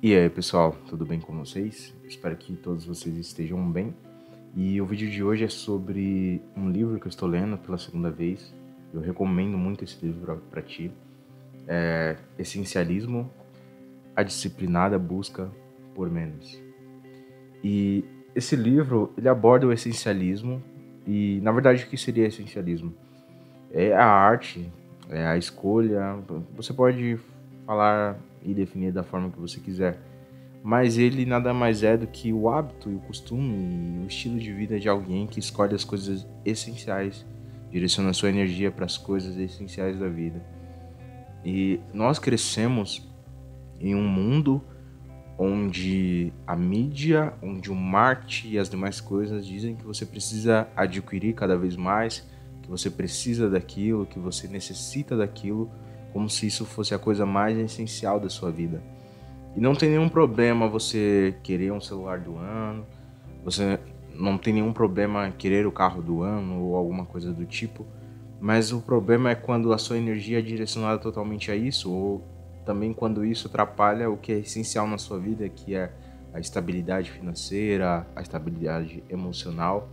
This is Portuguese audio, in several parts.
E aí, pessoal, tudo bem com vocês? Espero que todos vocês estejam bem. E o vídeo de hoje é sobre um livro que eu estou lendo pela segunda vez. Eu recomendo muito esse livro para ti. É Essencialismo, a disciplinada busca por menos. E esse livro, ele aborda o essencialismo e, na verdade, o que seria essencialismo? É a arte, é a escolha. Você pode falar e definir da forma que você quiser. Mas ele nada mais é do que o hábito e o costume e o estilo de vida de alguém que escolhe as coisas essenciais, direciona sua energia para as coisas essenciais da vida. E nós crescemos em um mundo onde a mídia, onde o marketing e as demais coisas dizem que você precisa adquirir cada vez mais, que você precisa daquilo, que você necessita daquilo como se isso fosse a coisa mais essencial da sua vida. E não tem nenhum problema você querer um celular do ano, você não tem nenhum problema querer o carro do ano ou alguma coisa do tipo, mas o problema é quando a sua energia é direcionada totalmente a isso, ou também quando isso atrapalha o que é essencial na sua vida, que é a estabilidade financeira, a estabilidade emocional.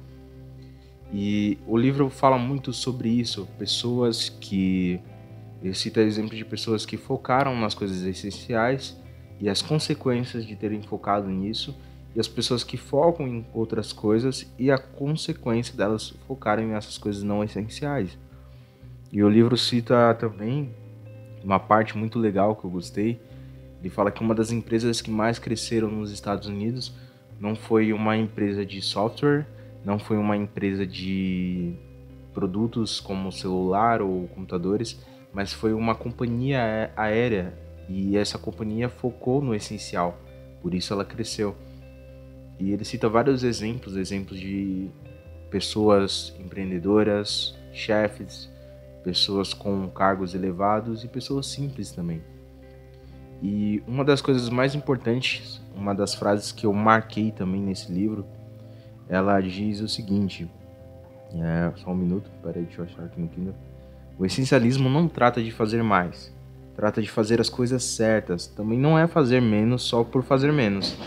E o livro fala muito sobre isso, pessoas que ele cita exemplos de pessoas que focaram nas coisas essenciais e as consequências de terem focado nisso, e as pessoas que focam em outras coisas e a consequência delas focarem nessas coisas não essenciais. E o livro cita também uma parte muito legal que eu gostei. Ele fala que uma das empresas que mais cresceram nos Estados Unidos não foi uma empresa de software, não foi uma empresa de produtos como celular ou computadores, mas foi uma companhia aérea e essa companhia focou no essencial, por isso ela cresceu. E ele cita vários exemplos, exemplos de pessoas empreendedoras, chefes, pessoas com cargos elevados e pessoas simples também. E uma das coisas mais importantes, uma das frases que eu marquei também nesse livro, ela diz o seguinte: é, só um minuto, peraí, deixa eu achar aqui no Kindle. O essencialismo não trata de fazer mais, trata de fazer as coisas certas. Também não é fazer menos só por fazer menos.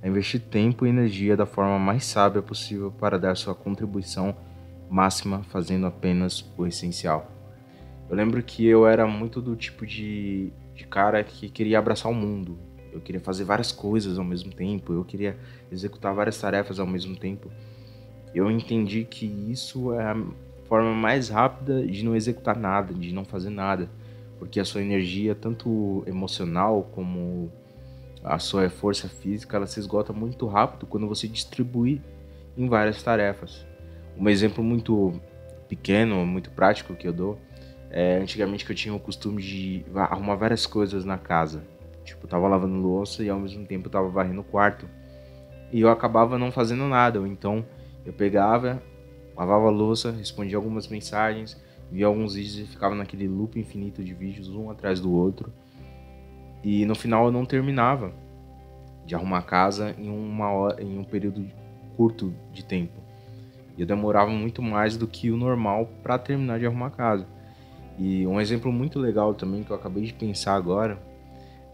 É investir tempo e energia da forma mais sábia possível para dar sua contribuição máxima fazendo apenas o essencial. Eu lembro que eu era muito do tipo de, de cara que queria abraçar o mundo. Eu queria fazer várias coisas ao mesmo tempo, eu queria executar várias tarefas ao mesmo tempo. Eu entendi que isso é forma mais rápida de não executar nada, de não fazer nada, porque a sua energia, tanto emocional como a sua força física, ela se esgota muito rápido quando você distribui em várias tarefas. Um exemplo muito pequeno, muito prático que eu dou é antigamente que eu tinha o costume de arrumar várias coisas na casa. Tipo, eu tava lavando louça e ao mesmo tempo eu tava varrendo o quarto. E eu acabava não fazendo nada, ou então eu pegava, lavava louça, respondia algumas mensagens, via alguns vídeos e ficava naquele loop infinito de vídeos, um atrás do outro. E no final eu não terminava de arrumar a casa em uma hora, em um período curto de tempo. E eu demorava muito mais do que o normal para terminar de arrumar a casa. E um exemplo muito legal também que eu acabei de pensar agora,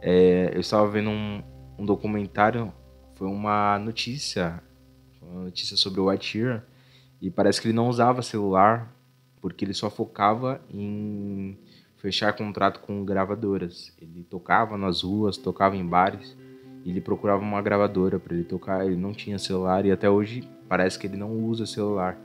é, eu estava vendo um, um documentário, foi uma notícia, uma notícia sobre o White Sheeran, e parece que ele não usava celular porque ele só focava em fechar contrato com gravadoras. Ele tocava nas ruas, tocava em bares, ele procurava uma gravadora para ele tocar. Ele não tinha celular e até hoje parece que ele não usa celular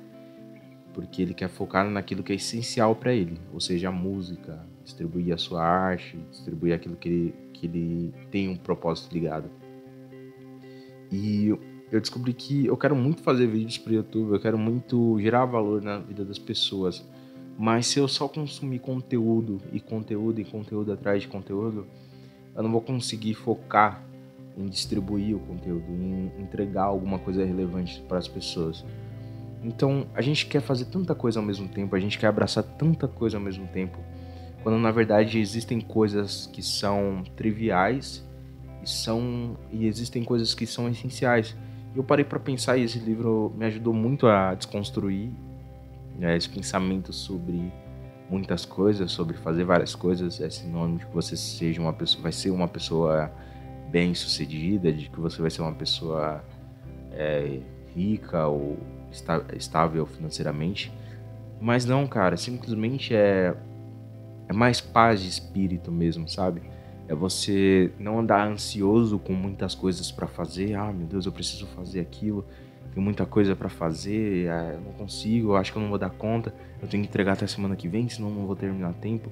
porque ele quer focar naquilo que é essencial para ele, ou seja, a música, distribuir a sua arte, distribuir aquilo que ele, que ele tem um propósito ligado. E eu descobri que eu quero muito fazer vídeos para o YouTube, eu quero muito gerar valor na vida das pessoas. Mas se eu só consumir conteúdo e conteúdo e conteúdo atrás de conteúdo, eu não vou conseguir focar em distribuir o conteúdo, em entregar alguma coisa relevante para as pessoas. Então, a gente quer fazer tanta coisa ao mesmo tempo, a gente quer abraçar tanta coisa ao mesmo tempo, quando na verdade existem coisas que são triviais e são e existem coisas que são essenciais eu parei para pensar e esse livro me ajudou muito a desconstruir né, esse pensamento sobre muitas coisas, sobre fazer várias coisas. É sinônimo de que você seja uma pessoa, vai ser uma pessoa bem sucedida, de que você vai ser uma pessoa é, rica ou estável financeiramente. Mas não, cara, simplesmente é, é mais paz de espírito mesmo, sabe? É você não andar ansioso com muitas coisas para fazer. Ah, meu Deus, eu preciso fazer aquilo. Tem muita coisa para fazer, é, eu não consigo, eu acho que eu não vou dar conta. Eu tenho que entregar até semana que vem, senão não vou terminar a tempo.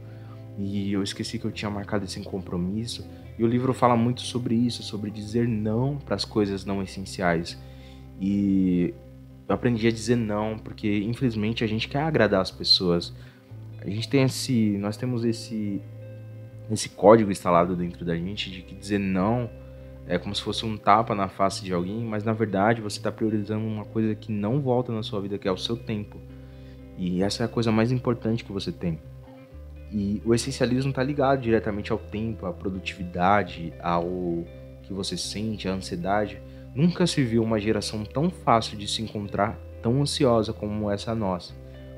E eu esqueci que eu tinha marcado esse compromisso. E o livro fala muito sobre isso, sobre dizer não para as coisas não essenciais. E eu aprendi a dizer não, porque infelizmente a gente quer agradar as pessoas. A gente tem esse, nós temos esse esse código instalado dentro da gente de que dizer não é como se fosse um tapa na face de alguém, mas na verdade você está priorizando uma coisa que não volta na sua vida, que é o seu tempo. E essa é a coisa mais importante que você tem. E o essencialismo está ligado diretamente ao tempo, à produtividade, ao que você sente, à ansiedade. Nunca se viu uma geração tão fácil de se encontrar, tão ansiosa como essa nossa,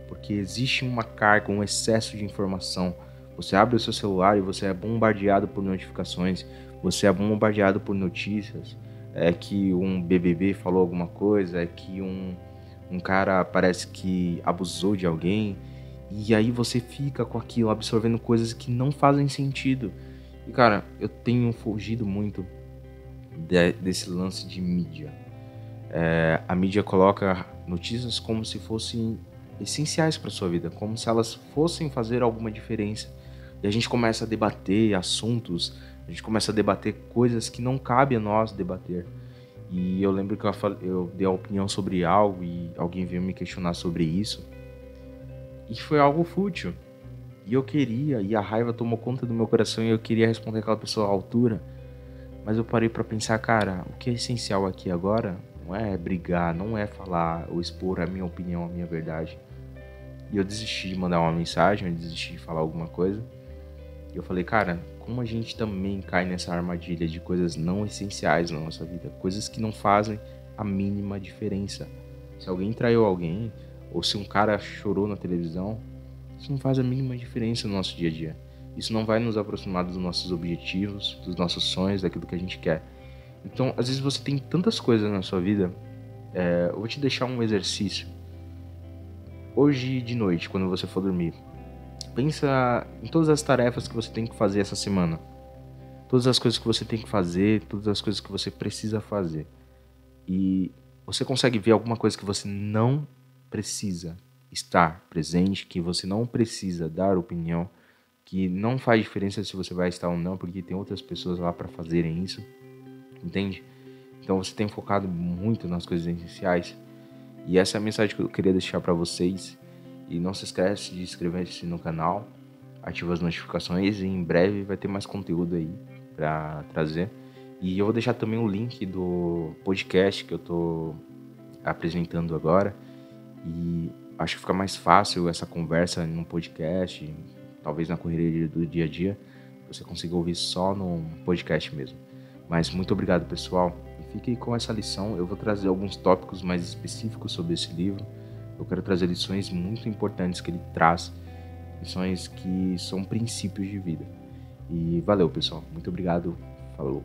porque existe uma carga, um excesso de informação. Você abre o seu celular e você é bombardeado por notificações, você é bombardeado por notícias, é que um BBB falou alguma coisa, é que um, um cara parece que abusou de alguém, e aí você fica com aquilo absorvendo coisas que não fazem sentido. E cara, eu tenho fugido muito de, desse lance de mídia. É, a mídia coloca notícias como se fossem essenciais para sua vida, como se elas fossem fazer alguma diferença. E a gente começa a debater assuntos, a gente começa a debater coisas que não cabe a nós debater. E eu lembro que eu, eu dei a opinião sobre algo e alguém veio me questionar sobre isso. E foi algo fútil. E eu queria, e a raiva tomou conta do meu coração e eu queria responder aquela pessoa à altura. Mas eu parei para pensar, cara, o que é essencial aqui agora não é brigar, não é falar ou expor a minha opinião, a minha verdade. E eu desisti de mandar uma mensagem, eu desisti de falar alguma coisa. E eu falei, cara, como a gente também cai nessa armadilha de coisas não essenciais na nossa vida, coisas que não fazem a mínima diferença. Se alguém traiu alguém, ou se um cara chorou na televisão, isso não faz a mínima diferença no nosso dia a dia. Isso não vai nos aproximar dos nossos objetivos, dos nossos sonhos, daquilo que a gente quer. Então, às vezes você tem tantas coisas na sua vida. É, eu vou te deixar um exercício. Hoje de noite, quando você for dormir, pensa em todas as tarefas que você tem que fazer essa semana. Todas as coisas que você tem que fazer, todas as coisas que você precisa fazer. E você consegue ver alguma coisa que você não precisa estar presente, que você não precisa dar opinião, que não faz diferença se você vai estar ou não, porque tem outras pessoas lá para fazerem isso, entende? Então você tem focado muito nas coisas essenciais. E essa é a mensagem que eu queria deixar para vocês. E não se esquece de inscrever-se no canal, ativa as notificações e em breve vai ter mais conteúdo aí para trazer. E eu vou deixar também o link do podcast que eu tô apresentando agora. E acho que fica mais fácil essa conversa no podcast, talvez na correria do dia a dia, você consiga ouvir só no podcast mesmo. Mas muito obrigado, pessoal. E fique com essa lição. Eu vou trazer alguns tópicos mais específicos sobre esse livro. Eu quero trazer lições muito importantes que ele traz, lições que são princípios de vida. E valeu, pessoal. Muito obrigado. Falou.